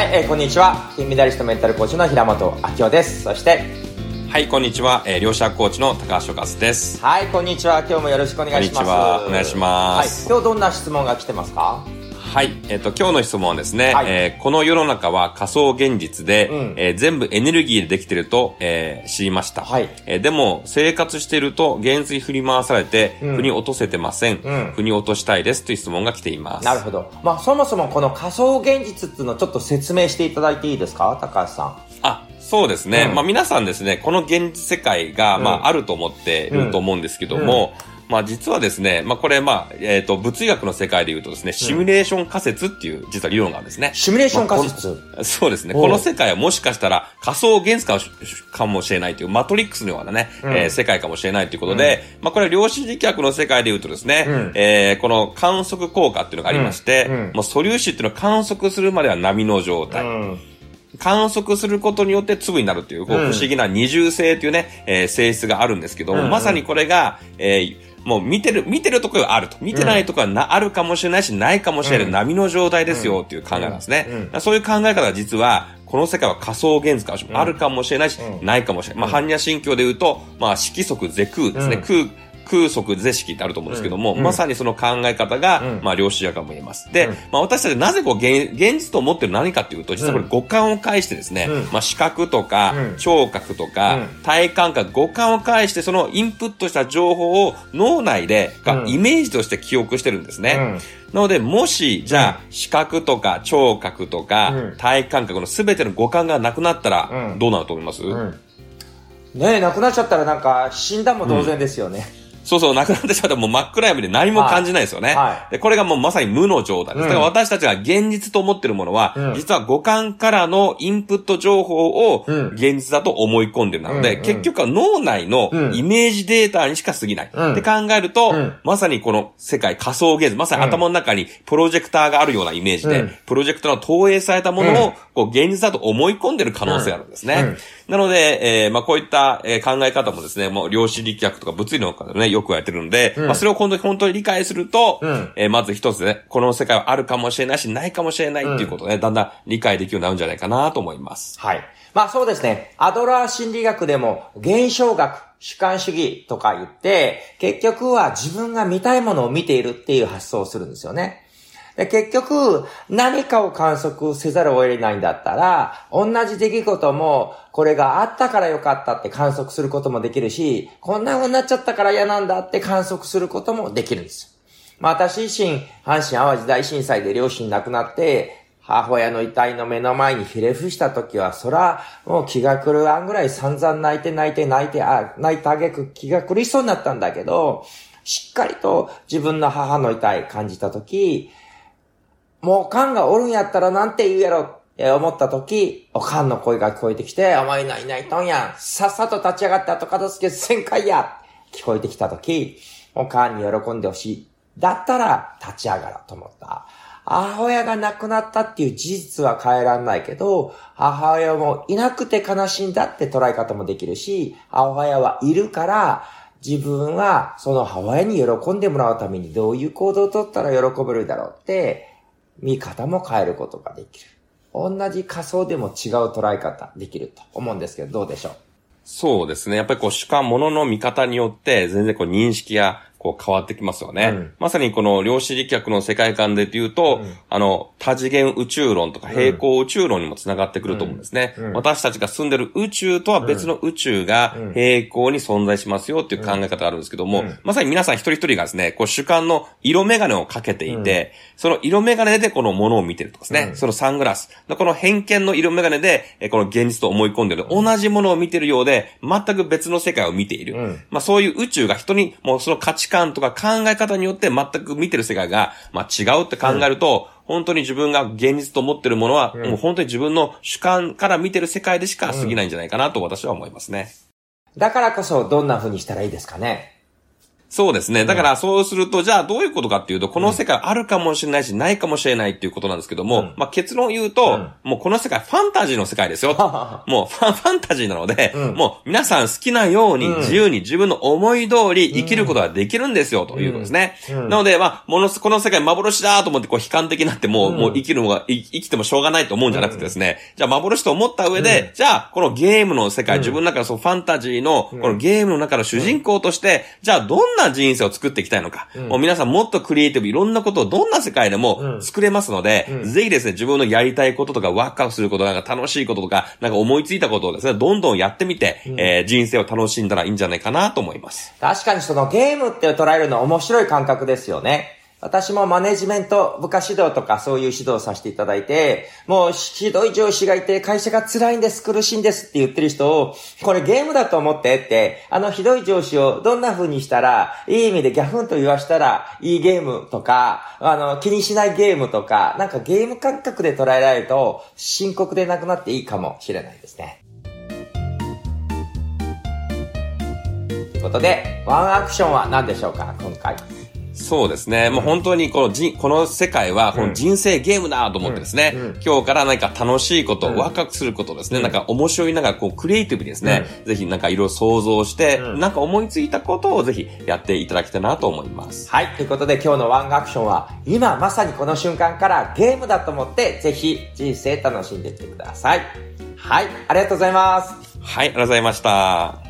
はい、えーこんにちは。金メダリストメンタルコーチの平本明夫です。そして、はい、こんにちは。えー、両者コーチの高橋和です。はい、こんにちは。今日もよろしくお願いします。こんにちはお願いしますはい、今日どんな質問が来てますか？はい、えっ、と、今日の質問はですね、はい。えーこの世の中は仮想現実で、うん。えー全部エネルギーでできてると、えー知りました。はい。えーでも、生活していると、現実に振り回されて、うん。腑に落とせてません,、うん。腑に落としたいですという質問が来ています。なるほど。まあ、そもそもこの仮想現実っていうのをちょっと説明していただいていいですか？高橋さん。あ、そうですね。うん。まあ皆さんですね、この現実世界が、まうん。ああると思っていると思うんですけども、まあ実はですね、まあこれまあ、えっ、と、物理学の世界で言うとですね、シミュレーション仮説っていう実は理論があるんですね。シミュレーション仮説。まあそうですね。この世界はもしかしたら仮想現実かもしかもしれないという、マトリックスのようなね、うんえー世界かもしれないということで、まあこれは量子力学の世界で言うとですね、うんえーこの観測効果っていうのがありまして、うんうんもう素粒子っていうのを観測するまでは波の状態。うん。観測することによって粒になるという、こううん不思議な二重性というね、えー性質があるんですけども、うんうんまさにこれが、えーもう見てる、見てるところはあると。見てないところはな、あるかもしれないし、ないかもしれない、うん波の状態ですよっていう考えなんですね。うんそういう考え方が実は、この世界は仮想現実かもしれない。あるかもしれないし、うんないかもしれない。まあ、般若心経で言うと、まあ、色即是空ですね。うん空、空即是式ってあると思うんですけども、うん。まさにその考え方が、うん。まあ、量子力学も言えます。で、うん。まあ、私たちなぜこう現、現実と思ってる何かっていうと、実はこれうん。五感を介してですね、うん。まあ、視覚とか、うん。聴覚とか、うん。体感覚、五感を介してそのインプットした情報を脳内で、がうん。イメージとして記憶してるんですね。うん。なので、もし、じゃあ、視覚とか聴覚とか、うん。体感覚のすべての五感がなくなったら、うん。どうなると思います、うん。ねえ、亡くなっちゃったらなんか死んだも同然ですよね。そうそう、なくなってしまったらもう真っ暗闇で何も感じないですよね。はい。はい。で、これがもうまさに無の状態です。うん。だから私たちが現実と思ってるものは、うん。実は五感からのインプット情報をうん。現実だと思い込んでるので、うん。結局は脳内のうん。イメージデータにしか過ぎない。うん。って考えると、うん。まさにこの世界仮想現実、まさに頭の中にプロジェクターがあるようなイメージで、うん。プロジェクターの投影されたものうん。をこう現実だと思い込んでる可能性があるんですね。うん。なので、えーまあこういった、えー考え方もですね、もう量子力学とか物理の中でね、よくやってるんで、うんまあそれを本当に本当に理解すると、うんえーまず一つね、この世界はあるかもしれないし、ないかもしれないっていうことをね、だんだん理解できるようになるんじゃないかなと思います。はい。まあそうですね。アドラー心理学でも現象学、主観主義とか言って、結局は自分が見たいものを見ているっていう発想をするんですよね。で結局、何かを観測せざるを得ないんだったら、同じ出来事も、これがあったからよかったって観測することもできるし、こんな風になっちゃったから嫌なんだって観測することもできるんです。まあ私自身、阪神淡路大震災で両親亡くなって、母親の遺体の目の前にひれ伏した時は、そら、もう気が狂うあんぐらい散々泣いて泣いて泣いて、あ、泣いてあげく気が狂いそうになったんだけど、しっかりと自分の母の遺体感じた時、もうおかんがおるんやったらなんて言うやろって思った時、おかんの声が聞こえてきて、お前ないないとんやん。さっさと立ち上がって後片付け旋回や聞こえてきた時、おかんに喜んでほしい。だったら立ち上がろうと思った。母親が亡くなったっていう事実は変えらんないけど、母親もいなくて悲しいんだって捉え方もできるし、母親はいるから、自分はその母親に喜んでもらうためにどういう行動をとったら喜べるだろうって、見方も変えることができる。同じ仮想でも違う捉え方できると思うんですけど、どうでしょう？そうですね。やっぱりこう主観、ものの見方によって全然こう認識やこう変わってきますよね。うん。まさにこの量子力学の世界観で言うと、うん。あの、多次元宇宙論とか平行宇宙論にもつながってくると思うんですね。うん。うん。私たちが住んでる宇宙とは別の宇宙がうん。平行に存在しますよっていう考え方があるんですけども、うん。まさに皆さん一人一人がですね、こう主観の色眼鏡をかけていて、その色眼鏡でこのものを見てるとかですね、うん。そのサングラス、この偏見の色眼鏡で、えこの現実と思い込んでる、同じものを見てるようで、全く別の世界を見ている。うん。まあそういう宇宙が人に、もうその価値観とか考え方によって全く見てる世界が、まあ違うって考えると、本当に自分が現実と思ってるものは、うん。もう本当に自分の主観から見てる世界でしか過ぎないんじゃないかなと私は思いますね。だからこそどんな風にしたらいいですかねそうですね。だからそうすると、じゃあどういうことかっていうと、この世界あるかもしれないし、ないかもしれないっていうことなんですけども、うん。まあ結論を言うと、うん。もうこの世界ファンタジーの世界ですよ。もうファンファンタジーなので、うん。もう皆さん好きなようにうん。自由に自分の思い通り生きることができるんですよ、ということですね。うん。なので、まあ、ものす、この世界幻だと思ってこう悲観的になってもう、うん。もう生きるのが、い生きてもしょうがないと思うんじゃなくてですね、じゃあ幻と思った上で、じゃあこのゲームの世界、自分の中のそのファンタジーの、このゲームの中の主人公として、じゃあどんな人生を作っていきたいのか、うん。もう皆さんもっとクリエイティブいろんなことをどんな世界でもうん。作れますので、うん。ぜひですね、自分のやりたいこととかワクワクすること、なんか楽しいこととか、なんか思いついたことをですね、どんどんやってみて、えー人生を楽しんだらいいんじゃないかなと思います。確かにそのゲームって捉えるのは面白い感覚ですよね。私もマネジメント、部下指導とかそういう指導をさせていただいて、もうひどい上司がいて会社が辛いんです、苦しいんですって言ってる人を、これゲームだと思ってって、あのひどい上司をどんな風にしたら、いい意味でギャフンと言わしたらいいゲームとか、あの気にしないゲームとか、なんかゲーム感覚で捉えられると深刻でなくなっていいかもしれないですね。ということで、ワンアクションは何でしょうか、今回。そうですね。もう本当にこのじ、この世界は、この人生ゲームだと思ってですね、うんうん今日から何か楽しいこと、うんワクワクすることですね、うんなんか面白いながら、こう、クリエイティブにですね、ぜひなんかいろいろ想像して、うんなんか思いついたことをぜひやっていただきたいなと思います。はい。ということで今日のワンアクションは、今まさにこの瞬間からゲームだと思って、ぜひ人生楽しんでいってください。はい。ありがとうございます。はい、ありがとうございました。